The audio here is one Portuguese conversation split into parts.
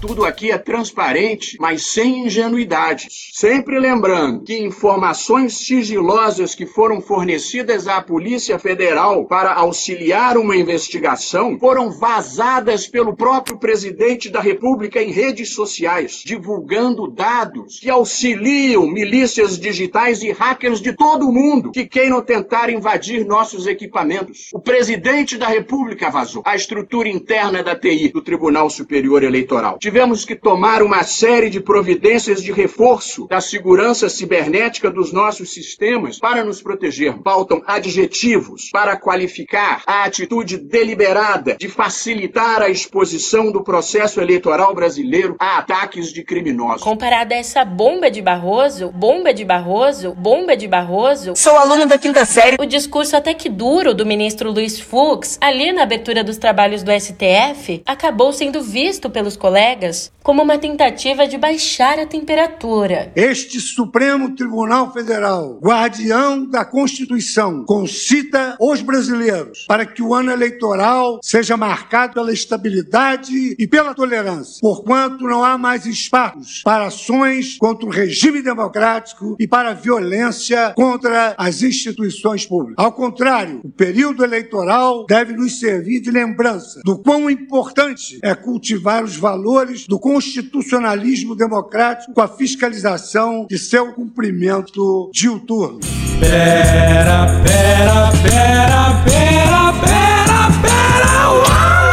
Tudo aqui é transparente, mas sem ingenuidades. Sempre lembrando que informações sigilosas que foram fornecidas à Polícia Federal para auxiliar uma investigação foram vazadas pelo próprio presidente da República em redes sociais, divulgando dados que auxiliam milícias digitais e hackers de todo o mundo que queiram tentar invadir nossos equipamentos. O presidente da República vazou a estrutura interna da TI do Tribunal Superior Eleitoral tivemos que tomar uma série de providências de reforço da segurança cibernética dos nossos sistemas para nos proteger. Faltam adjetivos para qualificar a atitude deliberada de facilitar a exposição do processo eleitoral brasileiro a ataques de criminosos. Comparada a essa bomba de Barroso, bomba de Barroso, bomba de Barroso. Sou aluno da quinta série. O discurso até que duro do ministro Luiz Fux, ali na abertura dos trabalhos do STF, acabou sendo visto pelos colegas colegas como uma tentativa de baixar a temperatura. Este Supremo Tribunal Federal, guardião da Constituição, concita os brasileiros para que o ano eleitoral seja marcado pela estabilidade e pela tolerância, porquanto não há mais espaços para ações contra o regime democrático e para violência contra as instituições públicas. Ao contrário, o período eleitoral deve nos servir de lembrança do quão importante é cultivar os valores do constitucionalismo democrático com a fiscalização de seu cumprimento diuturno. Pera, pera, pera, pera, pera, pera, uau!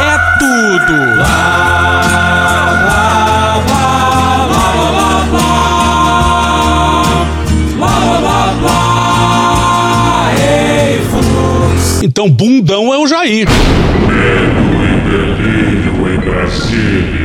É tudo! Lá, lá, lá, lá, lá, lá, lá, lá, lá, ei. Então, bundão é o Jair. Medo e delírio em Brasília.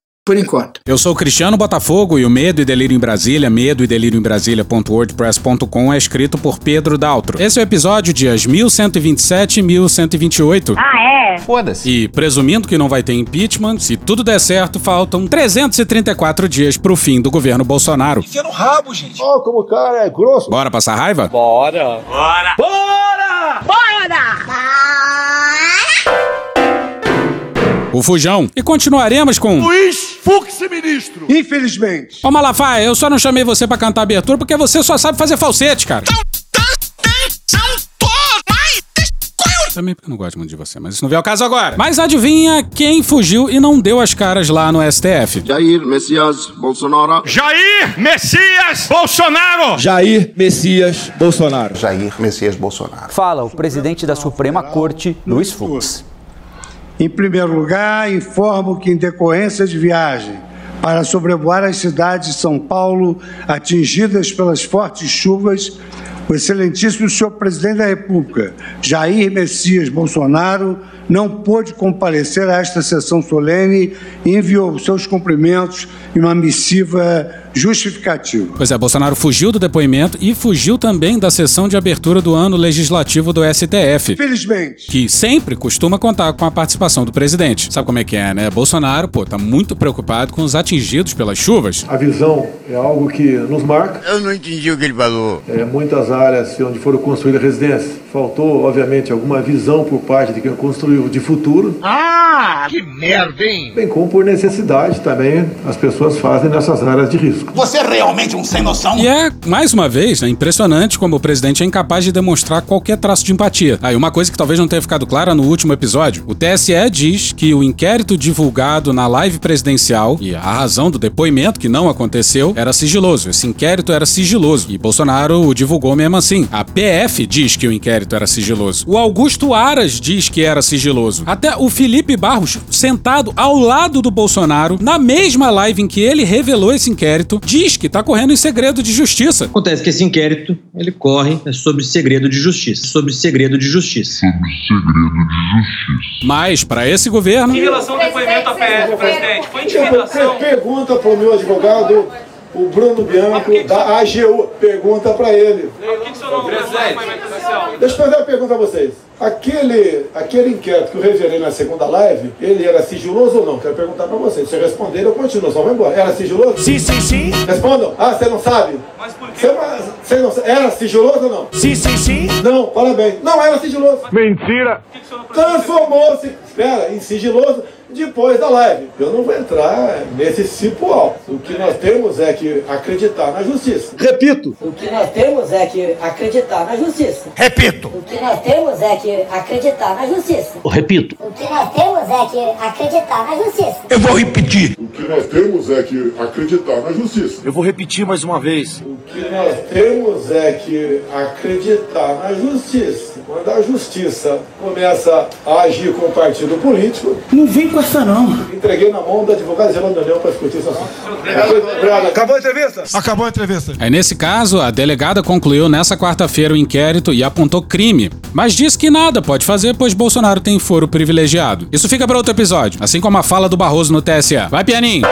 Por enquanto. Eu sou o Cristiano Botafogo e o Medo e Delírio em Brasília, medo e delírio em Brasília.wordpress.com é escrito por Pedro Daltro. Esse é o episódio dias 1127 e 1128. Ah, é? Foda-se. E presumindo que não vai ter impeachment, se tudo der certo, faltam 334 dias pro fim do governo Bolsonaro. Enfia no rabo, gente. Ó, oh, como o cara é grosso. Bora passar raiva? Bora! Bora! Bora! Bora! O Fujão. E continuaremos com. Luiz Fux, ministro. Infelizmente. Ô Malafaia, eu só não chamei você pra cantar abertura porque você só sabe fazer falsete, cara. Também porque eu não gosto muito de você, mas isso não vem ao caso agora. Mas adivinha quem fugiu e não deu as caras lá no STF? Jair Messias Bolsonaro. Jair Messias Bolsonaro. Jair Messias Bolsonaro. Jair Messias Bolsonaro. Fala o presidente da Suprema Corte, Luiz Fux. Em primeiro lugar, informo que, em decorrência de viagem para sobrevoar as cidades de São Paulo atingidas pelas fortes chuvas, o excelentíssimo senhor presidente da República, Jair Messias Bolsonaro, não pôde comparecer a esta sessão solene e enviou seus cumprimentos em uma missiva justificativa. Pois é, Bolsonaro fugiu do depoimento e fugiu também da sessão de abertura do ano legislativo do STF. Felizmente. Que sempre costuma contar com a participação do presidente. Sabe como é que é, né? Bolsonaro, pô, tá muito preocupado com os atingidos pelas chuvas. A visão é algo que nos marca. Eu não entendi o que ele falou. É, muitas áreas onde foram construídas residências, faltou, obviamente, alguma visão por parte de quem construiu de futuro. Ah, que merda, hein? Bem como por necessidade também as pessoas fazem nessas áreas de risco. Você é realmente um sem noção? E é, mais uma vez, né, impressionante como o presidente é incapaz de demonstrar qualquer traço de empatia. Aí, uma coisa que talvez não tenha ficado clara no último episódio: o TSE diz que o inquérito divulgado na live presidencial e a razão do depoimento, que não aconteceu, era sigiloso. Esse inquérito era sigiloso e Bolsonaro o divulgou mesmo assim. A PF diz que o inquérito era sigiloso. O Augusto Aras diz que era sigiloso. Até o Felipe Barros, sentado ao lado do Bolsonaro, na mesma live em que ele revelou esse inquérito, diz que tá correndo em segredo de justiça. Acontece que esse inquérito, ele corre sobre segredo de justiça. Sobre segredo de justiça. Sobre segredo de justiça. Mas, para esse governo. Em relação ao depoimento da PF, presidente, foi intimidação. Pergunta pro meu advogado O Bruno Bianco, da AGU, pergunta pra ele. Deixa eu fazer uma pergunta a vocês. Aquele, aquele inquérito que eu revelei na segunda live, ele era sigiloso ou não? Quero perguntar pra vocês. Se responder, eu continuo, só vou embora. Era sigiloso? Sim, sim, sim. Respondam. Ah, você não sabe? Mas por quê? Você, não sabe. Era sigiloso ou não? Sim, sim, sim. Não, parabéns. Não era sigiloso. Mentira. Transformou-se, espera, em sigiloso depois da live. Eu não vou entrar nesse cipo alto. O que nós temos é que acreditar na justiça. Repito. O que nós temos é que acreditar na justiça. Repito. O que nós temos é que acreditar na justiça. Repito. O que nós temos é que acreditar na justiça. Eu vou repetir. O que nós temos é que acreditar na justiça. Eu vou repetir mais uma vez. O que nós temos é que acreditar na justiça. Quando a justiça começa a agir com o partido político, Não vem com essa não. entreguei na mão da advogada geral da União para discutir esse assunto. Obrigado. Acabou a entrevista? Acabou a entrevista. Aí, nesse caso, a delegada concluiu nessa quarta-feira o inquérito e apontou crime, mas diz que nada pode fazer, pois Bolsonaro tem foro privilegiado. Isso fica para outro episódio, assim como a fala do Barroso no TSE. Vai, pianinho!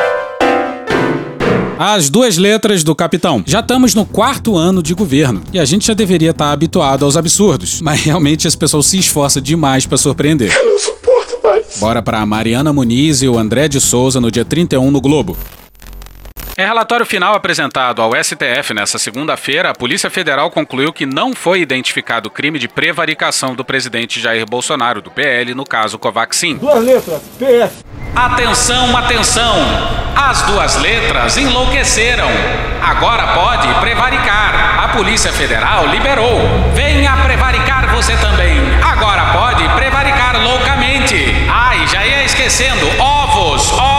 As duas letras do capitão. Já estamos no quarto ano de governo e a gente já deveria estar habituado aos absurdos, mas realmente esse pessoal se esforça demais para surpreender. Eu não suporto mais. Bora pra Mariana Muniz e o André de Souza no dia 31 no Globo. Em relatório final apresentado ao STF nesta segunda-feira, a Polícia Federal concluiu que não foi identificado crime de prevaricação do presidente Jair Bolsonaro, do PL, no caso Covaxin. Duas letras, PF. Atenção, atenção! As duas letras enlouqueceram. Agora pode prevaricar. A Polícia Federal liberou. Venha prevaricar você também. Agora pode prevaricar loucamente. Ai, já ia esquecendo. Ovos, ovos.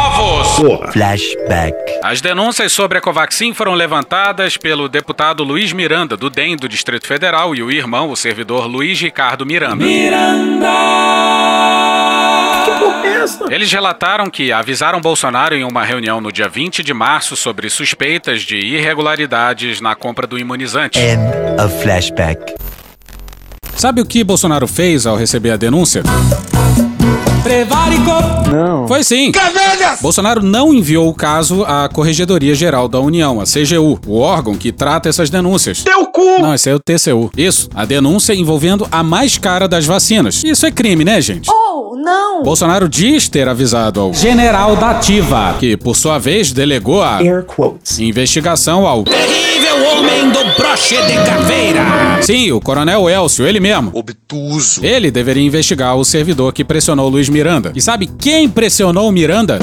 Flashback. As denúncias sobre a Covaxin foram levantadas pelo deputado Luiz Miranda, do DEM do Distrito Federal, e o irmão, o servidor Luiz Ricardo Miranda. Eles relataram que avisaram Bolsonaro em uma reunião no dia 20 de março sobre suspeitas de irregularidades na compra do imunizante. End of flashback. Sabe o que Bolsonaro fez ao receber a denúncia? Prevaricou. Não. Foi sim. Bolsonaro não enviou o caso à Corregedoria Geral da União, a CGU, o órgão que trata essas denúncias. Teu cu! Não, esse é o TCU. Isso, a denúncia envolvendo a mais cara das vacinas. Isso é crime, né, gente? Oh, não! Bolsonaro diz ter avisado ao General da Ativa. que, por sua vez, delegou a Air quotes. investigação ao Terrível homem do broche de caveira. Sim, o Coronel Elcio, ele mesmo. Obtuso. Ele deveria investigar o servidor que pressionou Luiz Miranda. E sabe quem pressionou o Miranda?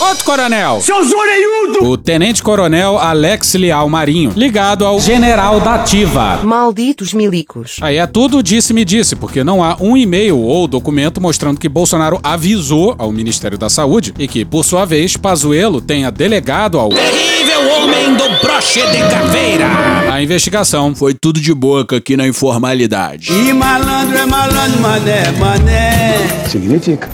Outro coronel! Seu zoreiudo. O Tenente Coronel Alex Leal Marinho, ligado ao General da Ativa. Malditos milicos. Aí é tudo disse-me disse, porque não há um e-mail ou documento mostrando que Bolsonaro avisou ao Ministério da Saúde e que, por sua vez, Pazuello tenha delegado ao Terrível homem do broche de caveira. a investigação. Foi tudo de boca aqui na informalidade. E malandro é malandro, mané, mané. Significa.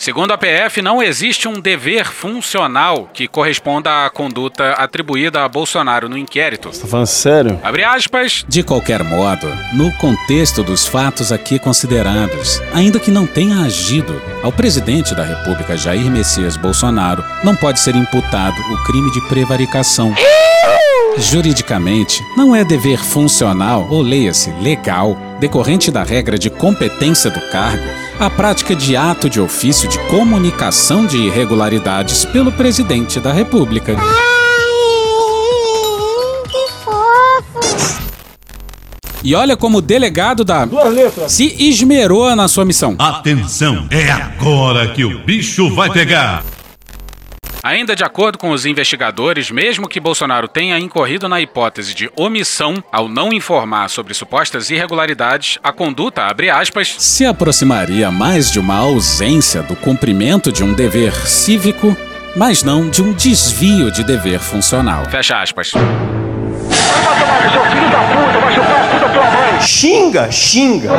Segundo a PF, não existe um dever funcional que corresponda à conduta atribuída a Bolsonaro no inquérito. Tá falando sério? Abre aspas. De qualquer modo, no contexto dos fatos aqui considerados, ainda que não tenha agido, ao presidente da República Jair Messias Bolsonaro não pode ser imputado o crime de prevaricação. Juridicamente, não é dever funcional, ou leia-se legal, decorrente da regra de competência do cargo, a prática de ato de ofício de comunicação de irregularidades pelo presidente da República. E olha como o delegado da Duas letras. se esmerou na sua missão. Atenção, é agora que o bicho vai pegar. Ainda de acordo com os investigadores, mesmo que Bolsonaro tenha incorrido na hipótese de omissão ao não informar sobre supostas irregularidades, a conduta, abre aspas, se aproximaria mais de uma ausência do cumprimento de um dever cívico, mas não de um desvio de dever funcional. Fecha aspas. Xinga, xinga.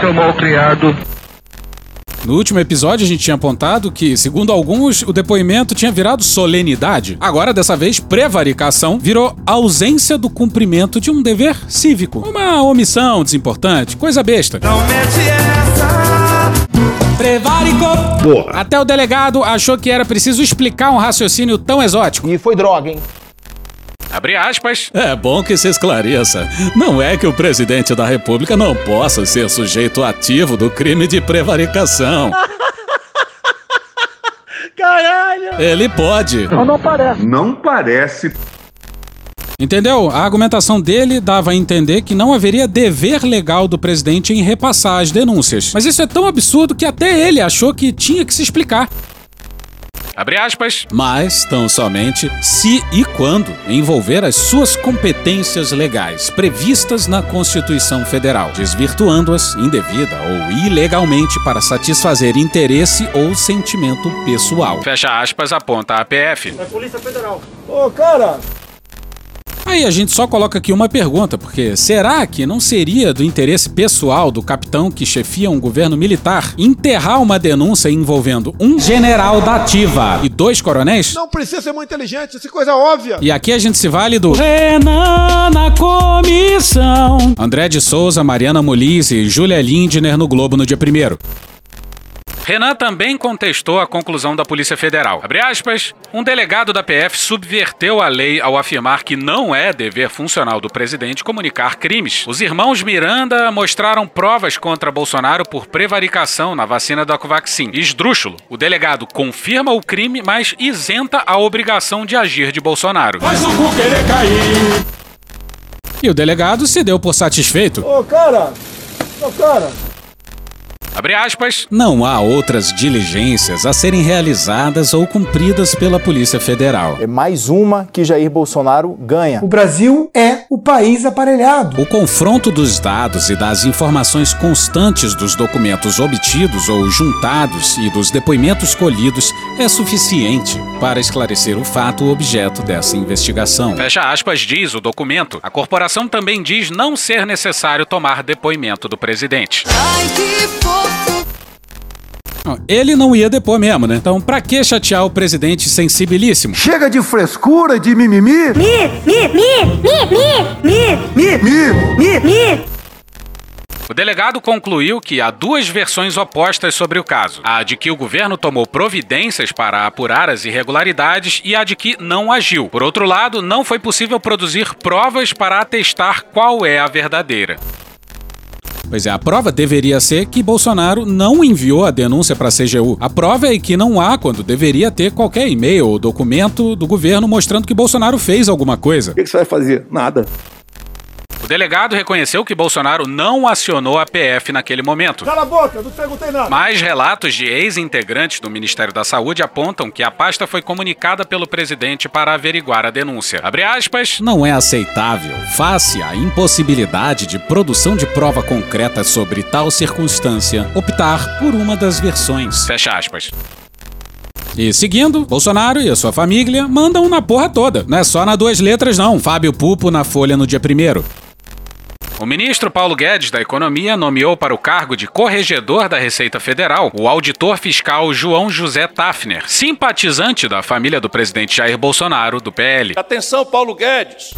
Seu mal criado. No último episódio, a gente tinha apontado que, segundo alguns, o depoimento tinha virado solenidade. Agora, dessa vez, prevaricação virou ausência do cumprimento de um dever cívico. Uma omissão desimportante, coisa besta. Não mete essa. Prevaricou. porra. Até o delegado achou que era preciso explicar um raciocínio tão exótico. E foi droga, hein? Abre aspas. É bom que se esclareça. Não é que o presidente da república não possa ser sujeito ativo do crime de prevaricação. Caralho! Ele pode. Não, não parece. Não parece. Entendeu? A argumentação dele dava a entender que não haveria dever legal do presidente em repassar as denúncias. Mas isso é tão absurdo que até ele achou que tinha que se explicar. Abre aspas. Mas tão somente se e quando envolver as suas competências legais previstas na Constituição Federal, desvirtuando-as indevida ou ilegalmente para satisfazer interesse ou sentimento pessoal. Fecha aspas, aponta a PF. É Polícia Federal. Ô, cara, Aí a gente só coloca aqui uma pergunta, porque será que não seria do interesse pessoal do capitão que chefia um governo militar enterrar uma denúncia envolvendo um general da ativa e dois coronéis? não precisa ser muito inteligente, isso é coisa óbvia. E aqui a gente se vale do Renan na comissão. André de Souza, Mariana Muniz e Júlia Lindner no Globo no dia 1 Renan também contestou a conclusão da Polícia Federal. Abre aspas, um delegado da PF subverteu a lei ao afirmar que não é dever funcional do presidente comunicar crimes. Os irmãos Miranda mostraram provas contra Bolsonaro por prevaricação na vacina da Covaxin. Esdrúxulo, o delegado confirma o crime, mas isenta a obrigação de agir de Bolsonaro. O cu querer cair. E o delegado se deu por satisfeito. Ô, cara, ô, cara. Abre aspas. Não há outras diligências a serem realizadas ou cumpridas pela Polícia Federal. É mais uma que Jair Bolsonaro ganha. O Brasil é o país aparelhado. O confronto dos dados e das informações constantes dos documentos obtidos ou juntados e dos depoimentos colhidos é suficiente para esclarecer o fato objeto dessa investigação. Fecha aspas, diz o documento. A corporação também diz não ser necessário tomar depoimento do presidente. Ai, que fofo. Ele não ia depor mesmo, né? Então, pra que chatear o presidente sensibilíssimo? Chega de frescura, de mimimi. Mi, mi, mi, mi, mi, mi, Mi, mi, mi. O delegado concluiu que há duas versões opostas sobre o caso: a de que o governo tomou providências para apurar as irregularidades e a de que não agiu. Por outro lado, não foi possível produzir provas para atestar qual é a verdadeira. Pois é, a prova deveria ser que Bolsonaro não enviou a denúncia para a CGU. A prova é que não há quando deveria ter qualquer e-mail ou documento do governo mostrando que Bolsonaro fez alguma coisa. O que, você vai fazer? Nada. O delegado reconheceu que Bolsonaro não acionou a PF naquele momento. Cala a boca, não te perguntei nada. Mas relatos de ex-integrantes do Ministério da Saúde apontam que a pasta foi comunicada pelo presidente para averiguar a denúncia. Abre aspas. Não é aceitável, face à impossibilidade de produção de prova concreta sobre tal circunstância, optar por uma das versões. Fecha aspas. E seguindo, Bolsonaro e a sua família mandam na porra toda. Não é só na duas letras, não. Fábio Pupo na Folha no dia primeiro. O ministro Paulo Guedes da Economia nomeou para o cargo de corregedor da Receita Federal o auditor fiscal João José Tafner, simpatizante da família do presidente Jair Bolsonaro, do PL. Atenção, Paulo Guedes.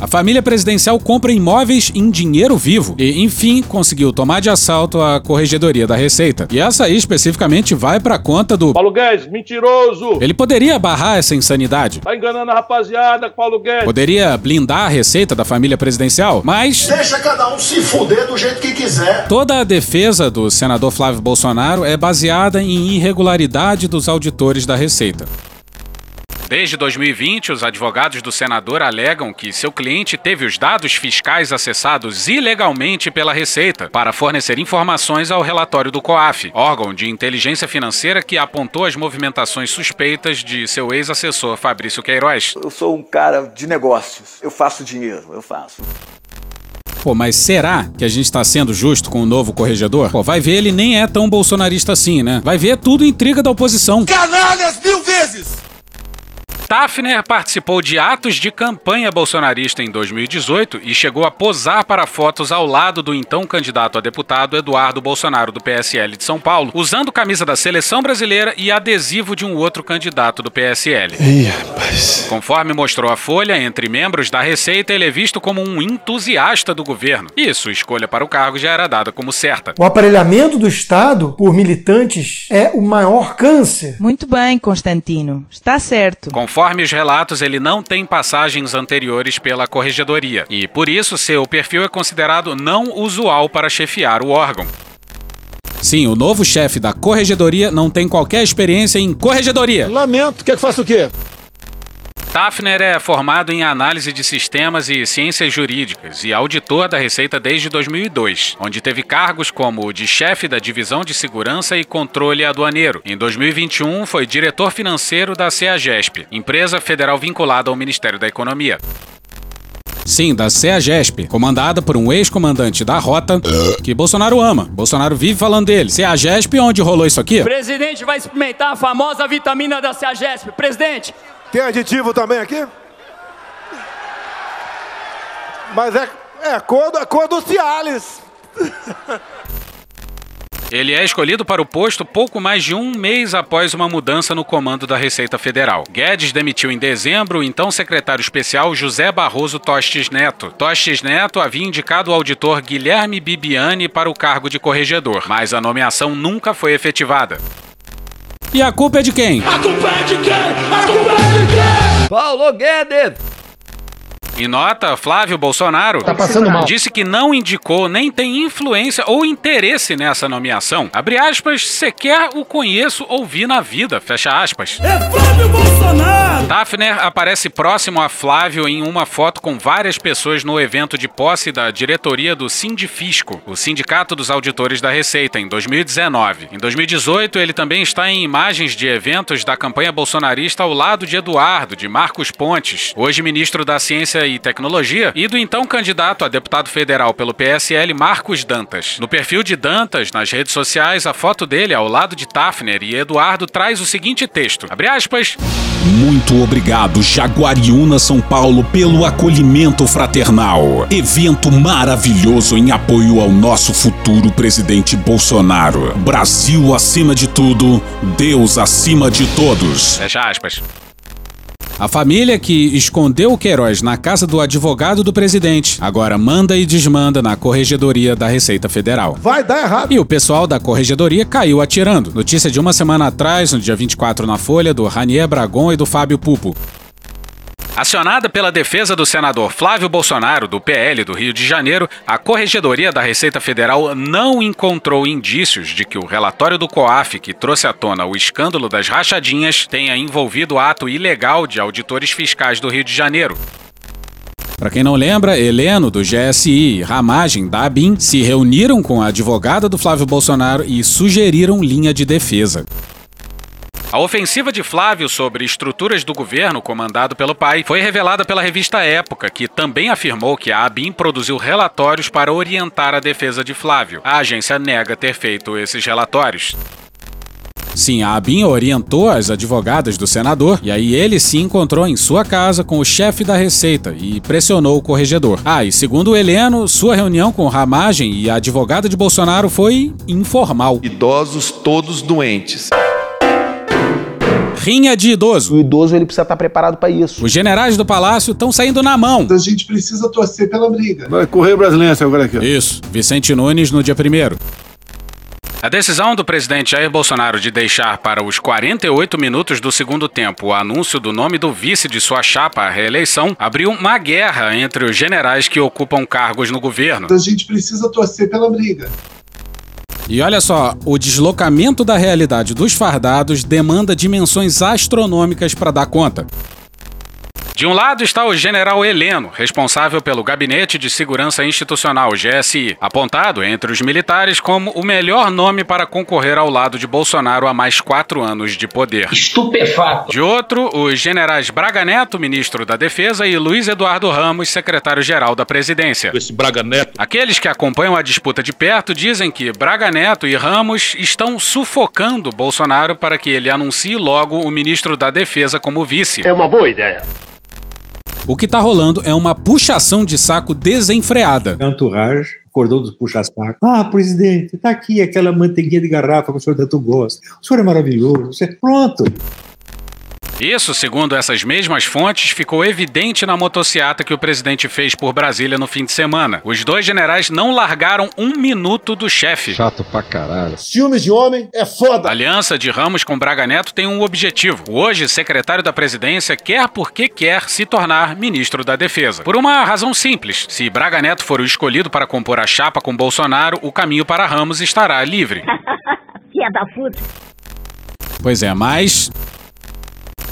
A família presidencial compra imóveis em dinheiro vivo e, enfim, conseguiu tomar de assalto a corregedoria da Receita. E essa aí especificamente vai para conta do. Paulo Guedes, mentiroso. Ele poderia barrar essa insanidade. Tá enganando a rapaziada, Paulo Guedes. Poderia blindar a receita da família presidencial, mas. Deixa cada um se fuder do jeito que quiser. Toda a defesa do senador Flávio Bolsonaro é baseada em irregularidade dos auditores da Receita. Desde 2020, os advogados do senador alegam que seu cliente teve os dados fiscais acessados ilegalmente pela Receita para fornecer informações ao relatório do COAF, órgão de inteligência financeira que apontou as movimentações suspeitas de seu ex-assessor Fabrício Queiroz. Eu sou um cara de negócios. Eu faço dinheiro, eu faço. Pô, mas será que a gente tá sendo justo com o novo corregedor? Pô, vai ver, ele nem é tão bolsonarista assim, né? Vai ver é tudo intriga da oposição. Canalhas mil vezes. Tafner participou de atos de campanha bolsonarista em 2018 e chegou a posar para fotos ao lado do então candidato a deputado Eduardo Bolsonaro do PSL de São Paulo, usando camisa da seleção brasileira e adesivo de um outro candidato do PSL. Ih, rapaz. Conforme mostrou a Folha, entre membros da Receita, ele é visto como um entusiasta do governo. E sua escolha para o cargo já era dada como certa. O aparelhamento do Estado por militantes é o maior câncer. Muito bem, Constantino. Está certo. Conforme os relatos, ele não tem passagens anteriores pela corregedoria e, por isso, seu perfil é considerado não usual para chefiar o órgão. Sim, o novo chefe da corregedoria não tem qualquer experiência em corregedoria. Lamento, quer que faça o quê? Tafner é formado em análise de sistemas e ciências jurídicas e auditor da Receita desde 2002, onde teve cargos como o de chefe da Divisão de Segurança e Controle Aduaneiro. Em 2021, foi diretor financeiro da CEAGESP, empresa federal vinculada ao Ministério da Economia. Sim, da CEAGESP, comandada por um ex-comandante da rota que Bolsonaro ama. Bolsonaro vive falando dele. CEAGESP, onde rolou isso aqui? O presidente vai experimentar a famosa vitamina da CEAGESP. Presidente, Tem aditivo também aqui? Mas é, é cor, do- cor do Cialis. Ele é escolhido para o posto pouco mais de um mês após uma mudança no comando da Receita Federal. Guedes demitiu em dezembro o então secretário especial José Barroso Tostes Neto. Tostes Neto havia indicado o auditor Guilherme Bibiani para o cargo de corregedor, mas a nomeação nunca foi efetivada. E a culpa é de quem? A culpa é de quem? A culpa é de quem? Paulo Guedes. Em nota, Flávio Bolsonaro Tá passando mal. disse que não indicou nem tem influência ou interesse nessa nomeação. Abre aspas, sequer o conheço ou vi na vida, fecha aspas. É Flávio Bolsonaro! Tafner aparece próximo a Flávio em uma foto com várias pessoas no evento de posse da diretoria do Sindifisco, o Sindicato dos Auditores da Receita, em 2019. Em 2018, ele também está em imagens de eventos da campanha bolsonarista ao lado de Eduardo, de Marcos Pontes, hoje ministro da Ciência e Tecnologia, e do então candidato a deputado federal pelo PSL, Marcos Dantas. No perfil de Dantas, nas redes sociais, a foto dele ao lado de Tafner e Eduardo traz o seguinte texto, abre aspas, Muito obrigado, Jaguariúna São Paulo, pelo acolhimento fraternal. Evento maravilhoso em apoio ao nosso futuro presidente Bolsonaro. Brasil acima de tudo, Deus acima de todos. Fecha aspas. A família que escondeu o Queiroz na casa do advogado do presidente agora manda e desmanda na Corregedoria da Receita Federal. Vai dar errado. E o pessoal da Corregedoria caiu atirando. Notícia de uma semana atrás, no dia 24 na Folha, do Ranier Bragon e do Fábio Pupo. Acionada pela defesa do senador Flávio Bolsonaro, do PL do Rio de Janeiro, a Corregedoria da Receita Federal não encontrou indícios de que o relatório do COAF, que trouxe à tona o escândalo das rachadinhas, tenha envolvido ato ilegal de auditores fiscais do Rio de Janeiro. Para quem não lembra, Heleno, do GSI, e Ramagem, da ABIN, se reuniram com a advogada do Flávio Bolsonaro e sugeriram linha de defesa. A ofensiva de Flávio sobre estruturas do governo comandado pelo pai foi revelada pela revista Época, que também afirmou que a ABIN produziu relatórios para orientar a defesa de Flávio. A agência nega ter feito esses relatórios. Sim, a ABIN orientou as advogadas do senador e aí ele se encontrou em sua casa com o chefe da Receita e pressionou o corregedor. Ah, e segundo o Heleno, sua reunião com Ramagem e a advogada de Bolsonaro foi informal. Idosos todos doentes. Rinha de idoso. O idoso ele precisa estar preparado para isso. Os generais do palácio estão saindo na mão. A gente precisa torcer pela briga. Vai correr brasileiro agora aqui. ó. Isso, Vicente Nunes no dia primeiro. A decisão do presidente Jair Bolsonaro de deixar para os 48 minutos do segundo tempo o anúncio do nome do vice de sua chapa à reeleição abriu uma guerra entre os generais que ocupam cargos no governo. A gente precisa torcer pela briga. E olha só, o deslocamento da realidade dos fardados demanda dimensões astronômicas para dar conta. De um lado está o general Heleno, responsável pelo Gabinete de Segurança Institucional, GSI, apontado entre os militares como o melhor nome para concorrer ao lado de Bolsonaro a mais quatro anos de poder. Estupefato. De outro, os generais Braga Neto, ministro da Defesa, e Luiz Eduardo Ramos, secretário-geral da Presidência. Esse Braga Neto. Aqueles que acompanham a disputa de perto dizem que Braga Neto e Ramos estão sufocando Bolsonaro para que ele anuncie logo o ministro da Defesa como vice. É uma boa ideia. O que tá rolando é uma puxação de saco desenfreada. Entourage, cordão dos puxa-saco. Ah, presidente, tá aqui aquela manteiguinha de garrafa que o senhor tanto gosta. O senhor é maravilhoso. Você... Pronto. Isso, segundo essas mesmas fontes, ficou evidente na motociata que o presidente fez por Brasília no fim de semana. Os dois generais não largaram um minuto do chefe. Chato pra caralho. Ciúmes de homem é foda. A aliança de Ramos com Braga Neto tem um objetivo. O hoje secretário da presidência quer porque quer se tornar ministro da defesa. Por uma razão simples. Se Braga Neto for o escolhido para compor a chapa com Bolsonaro, o caminho para Ramos estará livre. Filha da puta. Pois é, mas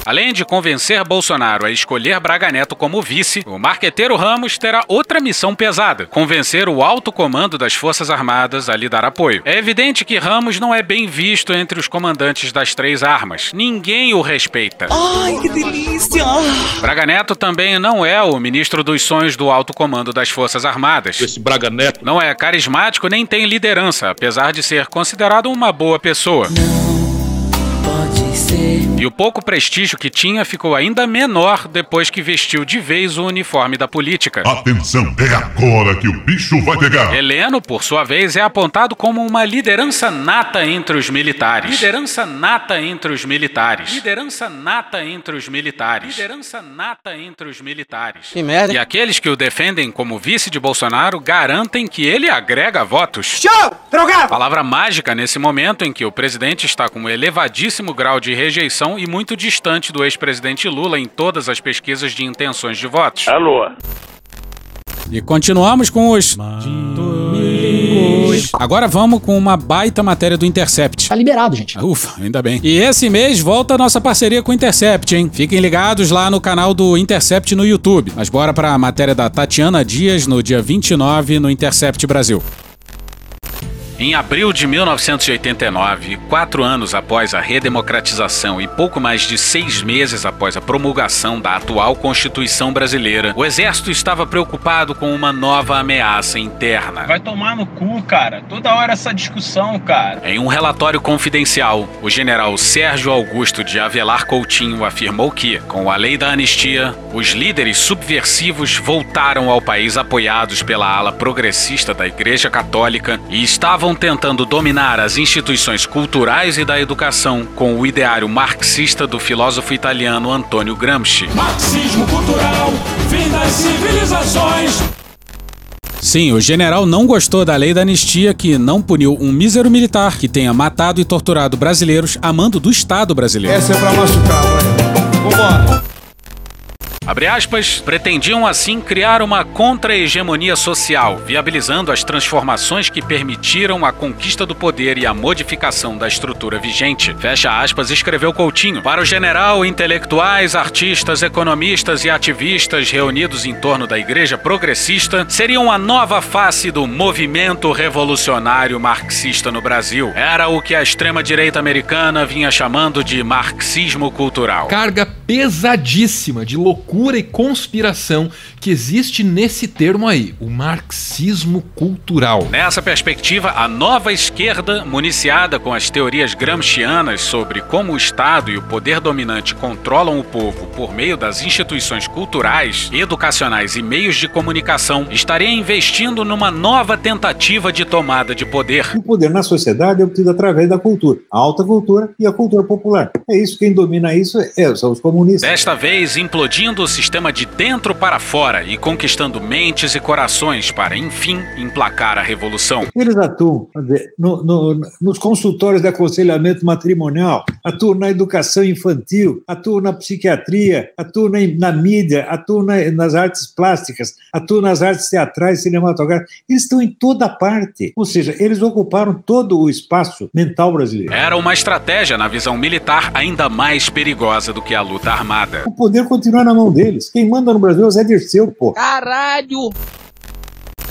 Além de convencer Bolsonaro a escolher Braga Neto como vice, o marqueteiro Ramos terá outra missão pesada: convencer o alto comando das Forças Armadas a lhe dar apoio. É evidente que Ramos não é bem visto entre os comandantes das três armas. Ninguém o respeita. Ai, que delícia! Braga Neto também não é o ministro dos sonhos do alto comando das Forças Armadas. Esse Braga Neto não é carismático nem tem liderança, apesar de ser considerado uma boa pessoa. E o pouco prestígio que tinha ficou ainda menor depois que vestiu de vez o uniforme da política. Atenção, é agora que o bicho vai pegar. Heleno, por sua vez, é apontado como uma liderança nata entre os militares. Liderança nata entre os militares. Liderança nata entre os militares. Liderança nata entre os militares. Que merda. E aqueles que o defendem como vice de Bolsonaro garantem que ele agrega votos. Tchau, drogado! Palavra mágica nesse momento em que o presidente está com um elevadíssimo grau de rejeição e muito distante do ex-presidente Lula em todas as pesquisas de intenções de votos. Alô. E continuamos com os. Agora vamos com uma baita matéria do Intercept. Tá liberado, gente. Ufa, ainda bem. E esse mês volta a nossa parceria com o Intercept, hein? Fiquem ligados lá no canal do Intercept no YouTube. Mas bora pra matéria da Tatiana Dias no dia 29 no Intercept Brasil. Em abril de 1989, quatro anos após a redemocratização e pouco mais de seis meses após a promulgação da atual Constituição brasileira, o Exército estava preocupado com uma nova ameaça interna. Vai tomar no cu, cara. Toda hora essa discussão, cara. Em um relatório confidencial, o general Sérgio Augusto de Avelar Coutinho afirmou que, com a lei da anistia, os líderes subversivos voltaram ao país apoiados pela ala progressista da Igreja Católica e estavam tentando dominar as instituições culturais e da educação com o ideário marxista do filósofo italiano Antônio Gramsci. Marxismo cultural, fim das civilizações. Sim, o general não gostou da lei da anistia que não puniu um mísero militar que tenha matado e torturado brasileiros a mando do Estado brasileiro. Essa é pra machucar, vai. Vambora. Abre aspas, pretendiam assim criar uma contra-hegemonia social, viabilizando as transformações que permitiram a conquista do poder e a modificação da estrutura vigente. Fecha aspas, escreveu Coutinho. Para o general, intelectuais, artistas, economistas e ativistas reunidos em torno da igreja progressista seriam a nova face do movimento revolucionário marxista no Brasil. Era o que a extrema-direita americana vinha chamando de marxismo cultural. Carga pesadíssima de loucura e conspiração que existe nesse termo aí, o marxismo cultural. Nessa perspectiva, a nova esquerda, municiada com as teorias gramscianas sobre como o Estado e o poder dominante controlam o povo por meio das instituições culturais, educacionais e meios de comunicação, estaria investindo numa nova tentativa de tomada de poder. O poder na sociedade é obtido através da cultura, a alta cultura e a cultura popular. É isso, quem domina isso é, são os comunistas. Desta vez, implodindo o sistema de dentro para fora e conquistando mentes e corações para, enfim, emplacar a revolução. Eles atuam no, no, nos consultórios de aconselhamento matrimonial, atuam na educação infantil, atuam na psiquiatria, atuam na, na mídia, atuam na, nas artes plásticas, atuam nas artes teatrais, cinematográficas. Eles estão em toda parte. Ou seja, eles ocuparam todo o espaço mental brasileiro. Era uma estratégia, na visão militar, ainda mais perigosa do que a luta armada. O poder continua na mão deles. Quem manda no Brasil é o Zé Dirceu, pô. Caralho!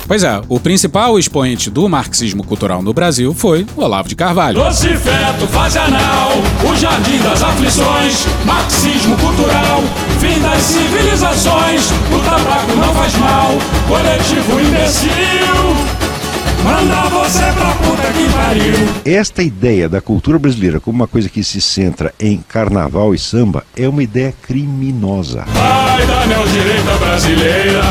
Pois é, o principal expoente do marxismo cultural no Brasil foi Olavo de Carvalho. Doce feto, fase anal, o jardim das aflições, marxismo cultural, fim das civilizações, o tabaco não faz mal, coletivo imbecil. Manda você pra puta que pariu. Esta ideia da cultura brasileira como uma coisa que se centra em carnaval e samba é uma ideia criminosa. Vai da neodireita brasileira,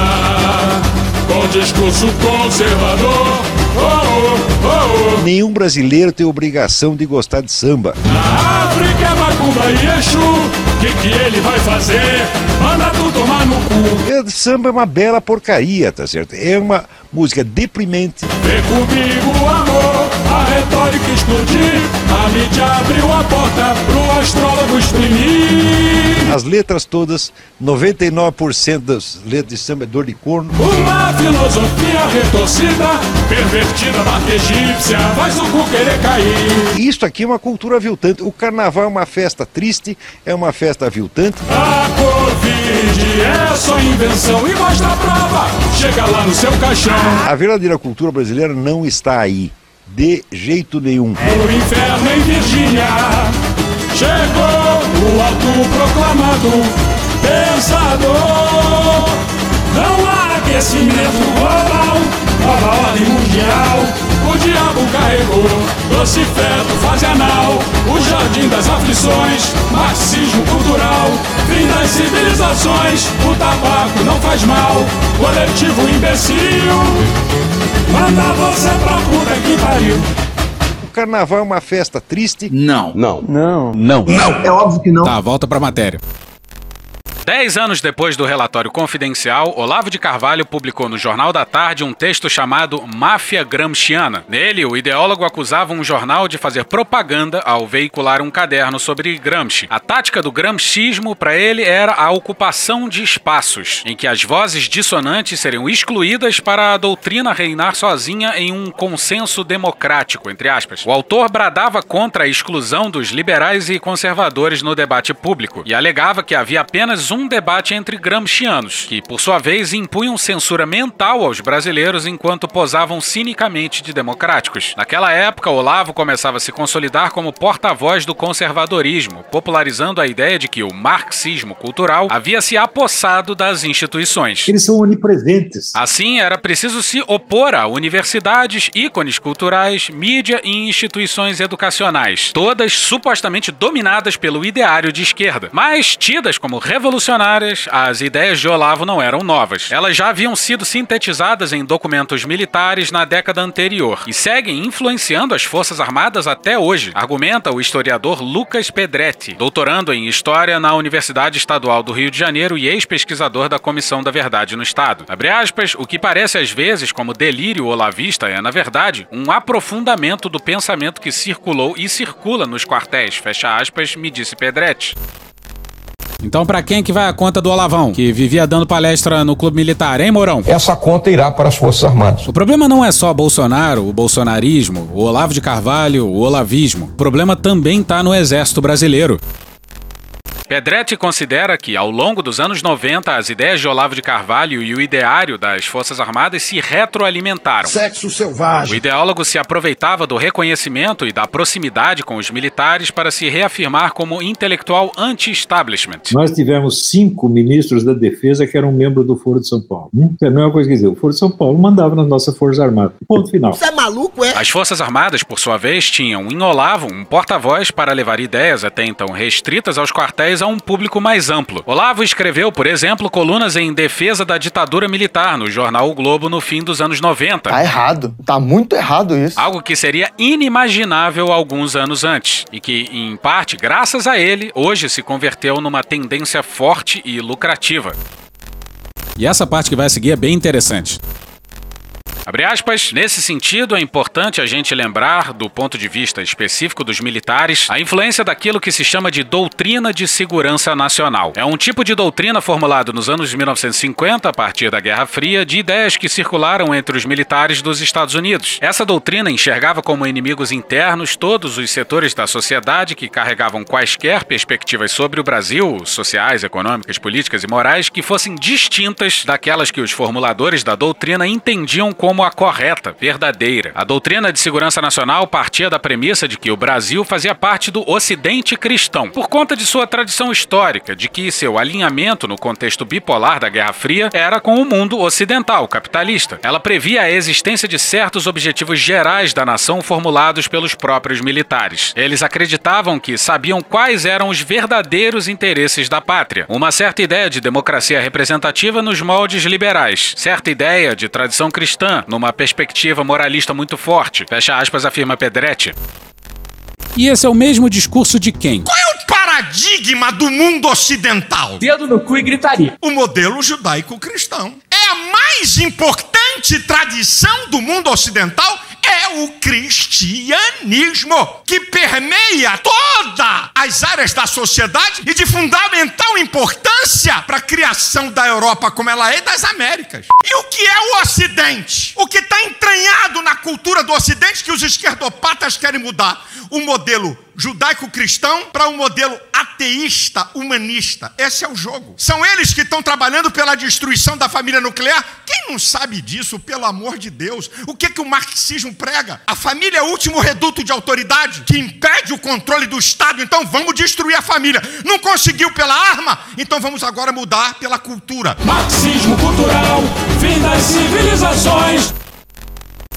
com discurso conservador. Oh, oh, oh. Nenhum brasileiro tem obrigação de gostar de samba. Na África macumba e Exu, que que ele vai fazer? Manda tu tomar no cu. Samba é uma bela porcaria, tá certo? É uma música deprimente. Vem comigo, amor, a retórica explodir. A mídia abriu a porta pro astrólogo exprimir. As letras todas, 99% das letras de samba é dor de corno. Uma filosofia retorcida, pervertida, marca egípcia, faz o cu querer cair. Isso aqui é uma cultura aviltante. O carnaval é uma festa triste, é uma festa aviltante. A Covid é só invenção e mostra a prova. Chega lá no seu caixão. A verdadeira cultura brasileira não está aí, de jeito nenhum. O inferno em Virgínia chegou o autoproclamado pensador. Não há aquecimento global, nova ordem mundial. O diabo carregou doce feto, fase anal. O jardim das aflições, marxismo cultural. Fim das civilizações, o tabaco não faz mal. Coletivo imbecil, manda você pra puta que pariu. O carnaval é uma festa triste? Não. Não. Não. Não. É óbvio que não. Tá, volta pra matéria. Dez anos depois do relatório confidencial, Olavo de Carvalho publicou no Jornal da Tarde um texto chamado Máfia Gramsciana. Nele, o ideólogo acusava um jornal de fazer propaganda ao veicular um caderno sobre Gramsci. A tática do gramscismo para ele era a ocupação de espaços, em que as vozes dissonantes seriam excluídas para a doutrina reinar sozinha em um consenso democrático, entre aspas. O autor bradava contra a exclusão dos liberais e conservadores no debate público e alegava que havia apenas um debate entre gramscianos, que por sua vez impunham censura mental aos brasileiros enquanto posavam cinicamente de democráticos. Naquela época, Olavo começava a se consolidar como porta-voz do conservadorismo, popularizando a ideia de que o marxismo cultural havia se apossado das instituições. Eles são onipresentes. Assim, era preciso se opor a universidades, ícones culturais, mídia e instituições educacionais, todas supostamente dominadas pelo ideário de esquerda, mas tidas como revolucionárias, as ideias de Olavo não eram novas. Elas já haviam sido sintetizadas em documentos militares na década anterior e seguem influenciando as Forças Armadas até hoje, argumenta o historiador Lucas Pedretti, doutorando em História na Universidade Estadual do Rio de Janeiro e ex-pesquisador da Comissão da Verdade no Estado. Abre aspas, o que parece às vezes como delírio olavista é, na verdade, um aprofundamento do pensamento que circulou e circula nos quartéis, fecha aspas, me disse Pedretti. Então, pra quem que vai a conta do Olavão, que vivia dando palestra no clube militar, hein, Mourão? Essa conta irá para as Forças Armadas. O problema não é só Bolsonaro, o bolsonarismo, o Olavo de Carvalho, o olavismo. O problema também tá no Exército Brasileiro. Pedretti considera que, ao longo dos anos 90, as ideias de Olavo de Carvalho e o ideário das Forças Armadas se retroalimentaram. Sexo selvagem. O ideólogo se aproveitava do reconhecimento e da proximidade com os militares para se reafirmar como intelectual anti-establishment. Nós tivemos cinco ministros da Defesa que eram membros do Foro de São Paulo. Hum? É a mesma coisa que dizer, o Foro de São Paulo mandava na nossa Força Armada. Ponto final. Você é maluco, é? As Forças Armadas, por sua vez, tinham em Olavo um porta-voz para levar ideias até então restritas aos quartéis a um público mais amplo. Olavo escreveu, por exemplo, colunas em defesa da ditadura militar no jornal O Globo no fim dos anos 90. Tá errado. Tá muito errado isso. Algo que seria inimaginável alguns anos antes. E que, em parte, graças a ele, hoje se converteu numa tendência forte e lucrativa. E essa parte que vai seguir é bem interessante. Abre aspas, nesse sentido é importante a gente lembrar, do ponto de vista específico dos militares, a influência daquilo que se chama de doutrina de segurança nacional. É um tipo de doutrina formulado nos anos de 1950, a partir da Guerra Fria, de ideias que circularam entre os militares dos Estados Unidos. Essa doutrina enxergava como inimigos internos todos os setores da sociedade que carregavam quaisquer perspectivas sobre o Brasil, sociais, econômicas, políticas e morais, que fossem distintas daquelas que os formuladores da doutrina entendiam como a correta, verdadeira. A doutrina de segurança nacional partia da premissa de que o Brasil fazia parte do Ocidente cristão, por conta de sua tradição histórica, de que seu alinhamento no contexto bipolar da Guerra Fria era com o mundo ocidental, capitalista. Ela previa a existência de certos objetivos gerais da nação formulados pelos próprios militares. Eles acreditavam que sabiam quais eram os verdadeiros interesses da pátria. Uma certa ideia de democracia representativa nos moldes liberais, certa ideia de tradição cristã, numa perspectiva moralista muito forte. Fecha aspas, afirma Pedretti. E esse é o mesmo discurso de quem? Qual é o paradigma do mundo ocidental? Dedo no cu e gritaria. O modelo judaico-cristão. É a mais importante tradição do mundo ocidental é o cristianismo, que permeia todas as áreas da sociedade e de fundamental importância para a criação da Europa como ela é e das Américas. E o que é o Ocidente? O que está entranhado na cultura do Ocidente que os esquerdopatas querem mudar? O modelo judaico-cristão para um modelo ateísta, humanista. Esse é o jogo. São eles que estão trabalhando pela destruição da família nuclear. Quem não sabe disso, pelo amor de Deus? O que, que o marxismo prega? A família é o último reduto de autoridade que impede o controle do Estado, então vamos destruir a família. Não conseguiu pela arma? Então vamos agora mudar pela cultura. Marxismo cultural, fim das civilizações.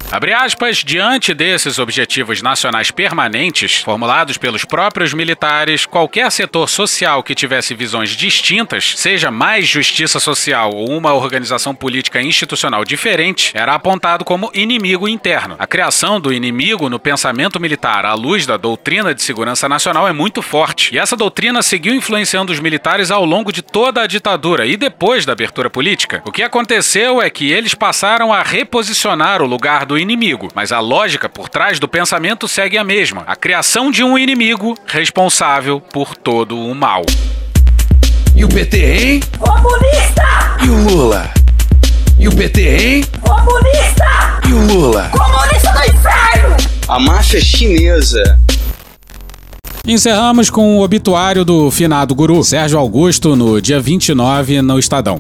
Abre aspas, diante desses objetivos nacionais permanentes, formulados pelos próprios militares, qualquer setor social que tivesse visões distintas, seja mais justiça social ou uma organização política institucional diferente, era apontado como inimigo interno. A criação do inimigo no pensamento militar à luz da doutrina de segurança nacional é muito forte, e essa doutrina seguiu influenciando os militares ao longo de toda a ditadura e depois da abertura política. O que aconteceu é que eles passaram a reposicionar o lugar do inimigo, mas a lógica por trás do pensamento segue a mesma: a criação de um inimigo responsável por todo o mal. E o PT, hein? Comunista! E o Lula? E o PT, hein? Comunista! E o Lula? Comunista do inferno! A máfia chinesa Encerramos com o obituário do finado guru Sérgio Augusto no dia 29 no Estadão.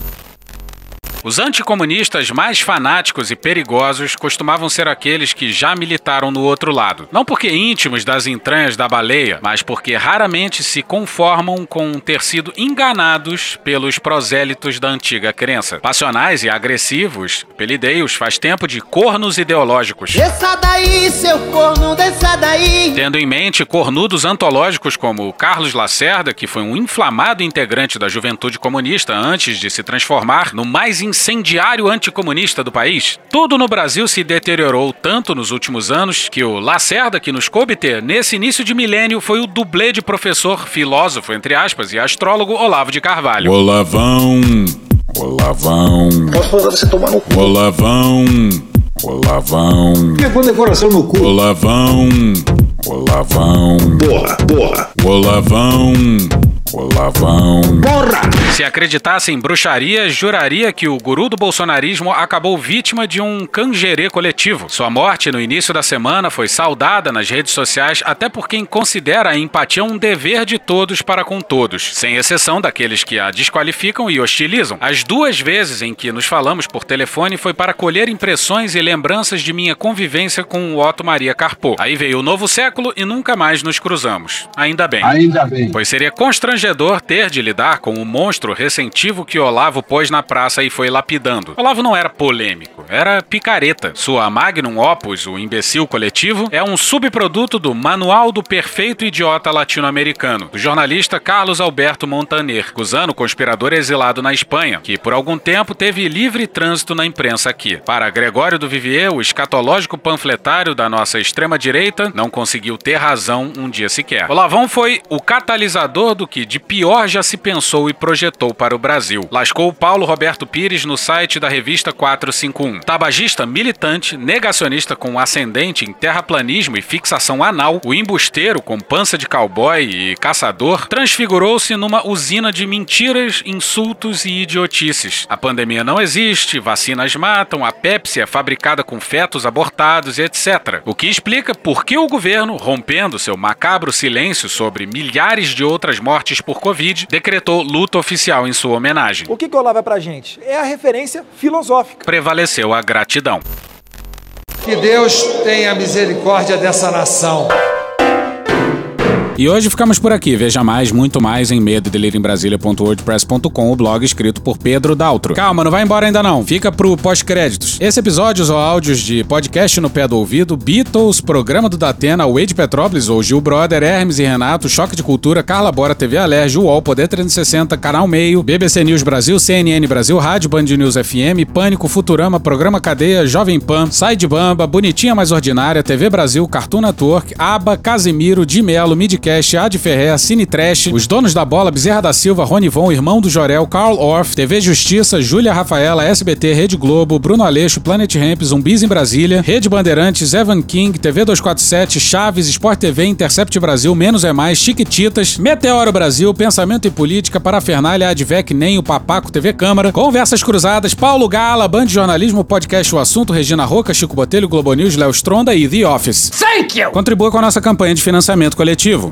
Os anticomunistas mais fanáticos e perigosos costumavam ser aqueles que já militaram no outro lado. Não porque íntimos das entranhas da baleia, mas porque raramente se conformam com ter sido enganados pelos prosélitos da antiga crença. Passionais e agressivos, apelidei-os faz tempo de cornos ideológicos. Desça daí, seu corno, desça daí! Tendo em mente cornudos antológicos como Carlos Lacerda, que foi um inflamado integrante da juventude comunista antes de se transformar no mais incendiário anticomunista do país. Tudo no Brasil se deteriorou tanto nos últimos anos que o Lacerda, que nos coube ter nesse início de milênio, foi o dublê de professor, filósofo, entre aspas, e astrólogo Olavo de Carvalho. Olavão, Olavão. Posso mandar você tomar no cu? Olavão, Olavão. Pegou decoração no cu. Olavão, Olavão. Porra, porra. Olavão, Olavão. Porra! Se acreditasse em bruxaria, juraria que o guru do bolsonarismo acabou vítima de um canjerê coletivo. Sua morte no início da semana foi saudada nas redes sociais até por quem considera a empatia um dever de todos para com todos, sem exceção daqueles que a desqualificam e hostilizam. As duas vezes em que nos falamos por telefone foi para colher impressões e lembranças de minha convivência com o Otto Maria Carpo. Aí veio o novo século e nunca mais nos cruzamos. Ainda bem. Ainda bem. Pois seria constrangedor ter de lidar com o monstro ressentivo que Olavo pôs na praça e foi lapidando. Olavo não era polêmico, era picareta. Sua magnum opus, o imbecil coletivo, é um subproduto do Manual do Perfeito Idiota Latino-Americano, do jornalista Carlos Alberto Montaner, cusano conspirador exilado na Espanha, que por algum tempo teve livre trânsito na imprensa aqui. Para Gregório do Vivier, o escatológico panfletário da nossa extrema-direita, não conseguiu ter razão um dia sequer. Olavão foi o catalisador do que de pior já se pensou e projetou para o Brasil. Lascou Paulo Roberto Pires no site da revista 451. Tabagista militante, negacionista com ascendente em terraplanismo e fixação anal, o embusteiro com pança de cowboy e caçador, transfigurou-se numa usina de mentiras, insultos e idiotices. A pandemia não existe, vacinas matam, a Pepsi é fabricada com fetos abortados e etc. O que explica por que o governo, rompendo seu macabro silêncio sobre milhares de outras mortes por Covid, decretou luta oficial em sua homenagem. O que, que o Olavo é pra gente? É a referência filosófica. Prevaleceu a gratidão. Que Deus tenha misericórdia dessa nação. E hoje ficamos por aqui. Veja mais, muito mais em medo o blog escrito por Pedro Daltro. Calma, não vai embora ainda não. Fica pro pós-créditos. Esse episódio ou áudios de podcast no pé do ouvido, Beatles, programa do Datena, Wade Petrópolis ou Gil Brother, Hermes e Renato, Choque de Cultura, Carla Bora, TV Alerj, UOL, Poder 360, Canal Meio, BBC News Brasil, CNN Brasil, Rádio Band News FM, Pânico, Futurama, Programa Cadeia, Jovem Pan, Side Bamba, Bonitinha Mais Ordinária, TV Brasil, Cartoon Network, Aba, Casimiro, Di Melo, Midcast, Ad Ferrer, Cine Trash, Os Donos da Bola, Bezerra da Silva, Rony Von, Irmão do Jorel, Carl Orff, TV Justiça, Júlia Rafaela, SBT, Rede Globo, Bruno Aleixo, Planet Ramp, Zumbis em Brasília, Rede Bandeirantes, Evan King, TV 247, Chaves, Sport TV, Intercept Brasil, Menos é Mais, Chiquititas, Meteoro Brasil, Pensamento e Política, Parafernália, Advec, Nem, o Papaco, TV Câmara, Conversas Cruzadas, Paulo Gala, Band Jornalismo, Podcast O Assunto, Regina Roca, Chico Botelho, Globo News, Léo Stronda e The Office. Thank you! Contribua com a nossa campanha de financiamento coletivo.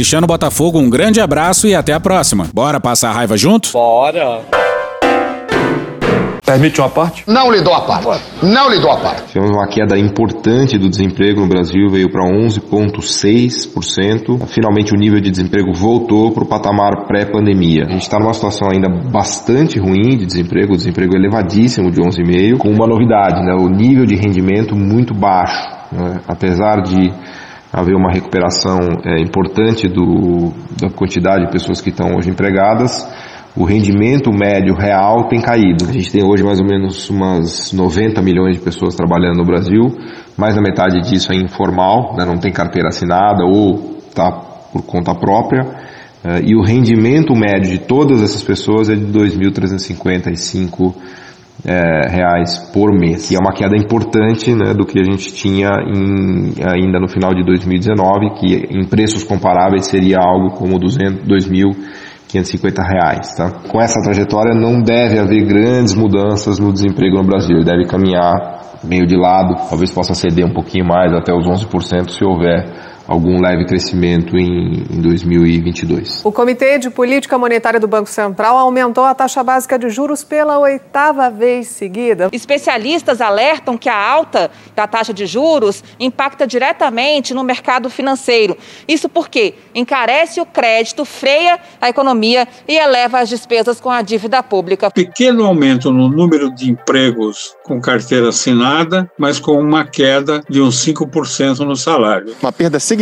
Cristiano Botafogo, um grande abraço e até a próxima. Bora passar a raiva junto? Bora! Permite uma parte? Não lhe dou a parte. Não lhe dou a parte. Tivemos uma queda importante do desemprego no Brasil, veio para 11,6%. Finalmente o nível de desemprego voltou para o patamar pré-pandemia. A gente está numa situação ainda bastante ruim de desemprego, o desemprego elevadíssimo de 11,5%, com uma novidade, né? o nível de rendimento muito baixo. Né? Apesar de haver uma recuperação é, importante do, da quantidade de pessoas que estão hoje empregadas, o rendimento médio real tem caído. A gente tem hoje mais ou menos umas 90 milhões de pessoas trabalhando no Brasil, mais da metade disso é informal, né, não tem carteira assinada ou está por conta própria, uh, e o rendimento médio de todas essas pessoas é de 2.355 é, reais por mês, que é uma queda importante né, do que a gente tinha em, ainda no final de 2019, que em preços comparáveis seria algo como 200, 2.550 reais. Tá? Com essa trajetória não deve haver grandes mudanças no desemprego no Brasil, ele deve caminhar meio de lado, talvez possa ceder um pouquinho mais, até os 11% se houver algum leve crescimento em, em 2022. O Comitê de Política Monetária do Banco Central aumentou a taxa básica de juros pela oitava vez seguida. Especialistas alertam que a alta da taxa de juros impacta diretamente no mercado financeiro. Isso porque encarece o crédito, freia a economia e eleva as despesas com a dívida pública. Pequeno aumento no número de empregos com carteira assinada, mas com uma queda de uns 5% no salário. Uma perda significativa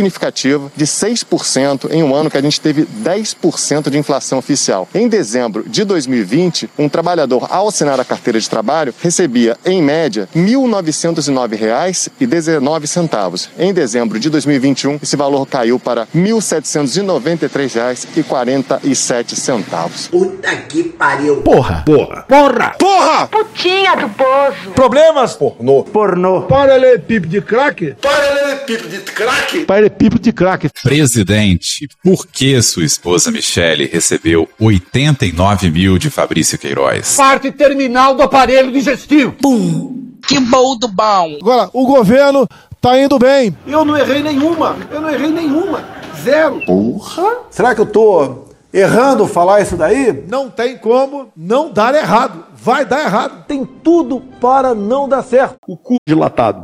de 6% em um ano que a gente teve 10% de inflação oficial. Em dezembro de 2020, um trabalhador, ao assinar a carteira de trabalho, recebia, em média, R$ 1.909,19. Em dezembro de 2021, esse valor caiu para R$ 1.793,47. Puta que pariu. Porra! Porra! Porra! Porra! Putinha do poço. Problemas? Pornô. Pornô. Paralelepípedo de crack? Paralelepípedo de crack? Paralelepípedo de crack. Presidente, por que sua esposa Michele recebeu 89 mil de Fabrício Queiroz? Parte terminal do aparelho digestivo. Pum! Que bom do bom! Agora, o governo tá indo bem. Eu não errei nenhuma. Eu não errei nenhuma. Zero. Porra! Será que eu tô errando falar isso daí? Não tem como não dar errado. Vai dar errado. Tem tudo para não dar certo. O cu dilatado.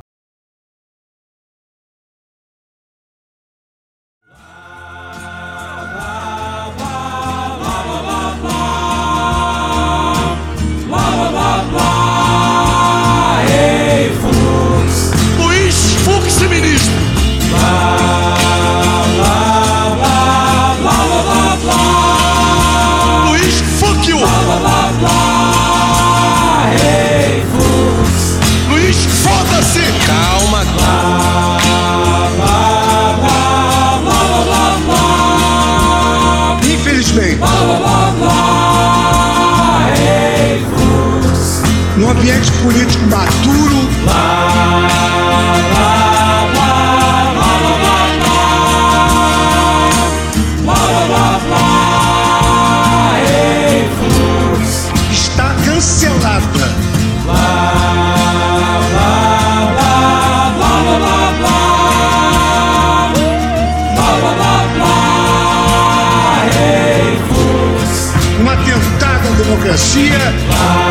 Atentado à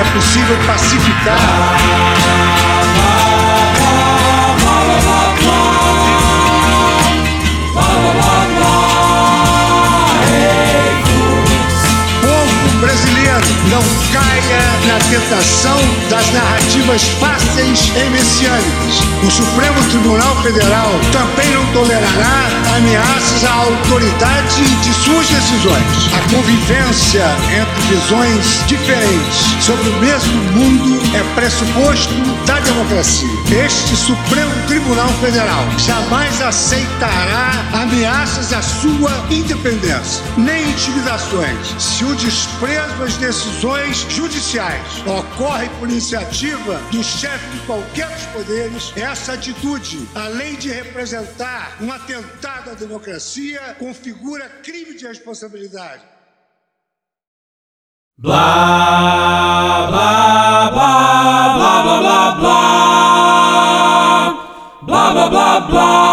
é possível pacificar. Tentação das narrativas fáceis e messiânicas. O Supremo Tribunal Federal também não tolerará ameaças à autoridade de suas decisões. A convivência entre visões diferentes sobre o mesmo mundo é pressuposto da democracia. Este Supremo Tribunal Federal jamais aceitará ameaças à sua independência, nem intimidações. Se o desprezo às decisões judiciais ocorre por iniciativa do chefe de qualquer dos poderes, essa atitude, além de representar um atentado à democracia, configura crime de responsabilidade. Blá, blá, blá, blá, blá, blá, blá, blá, blá, blá, blá.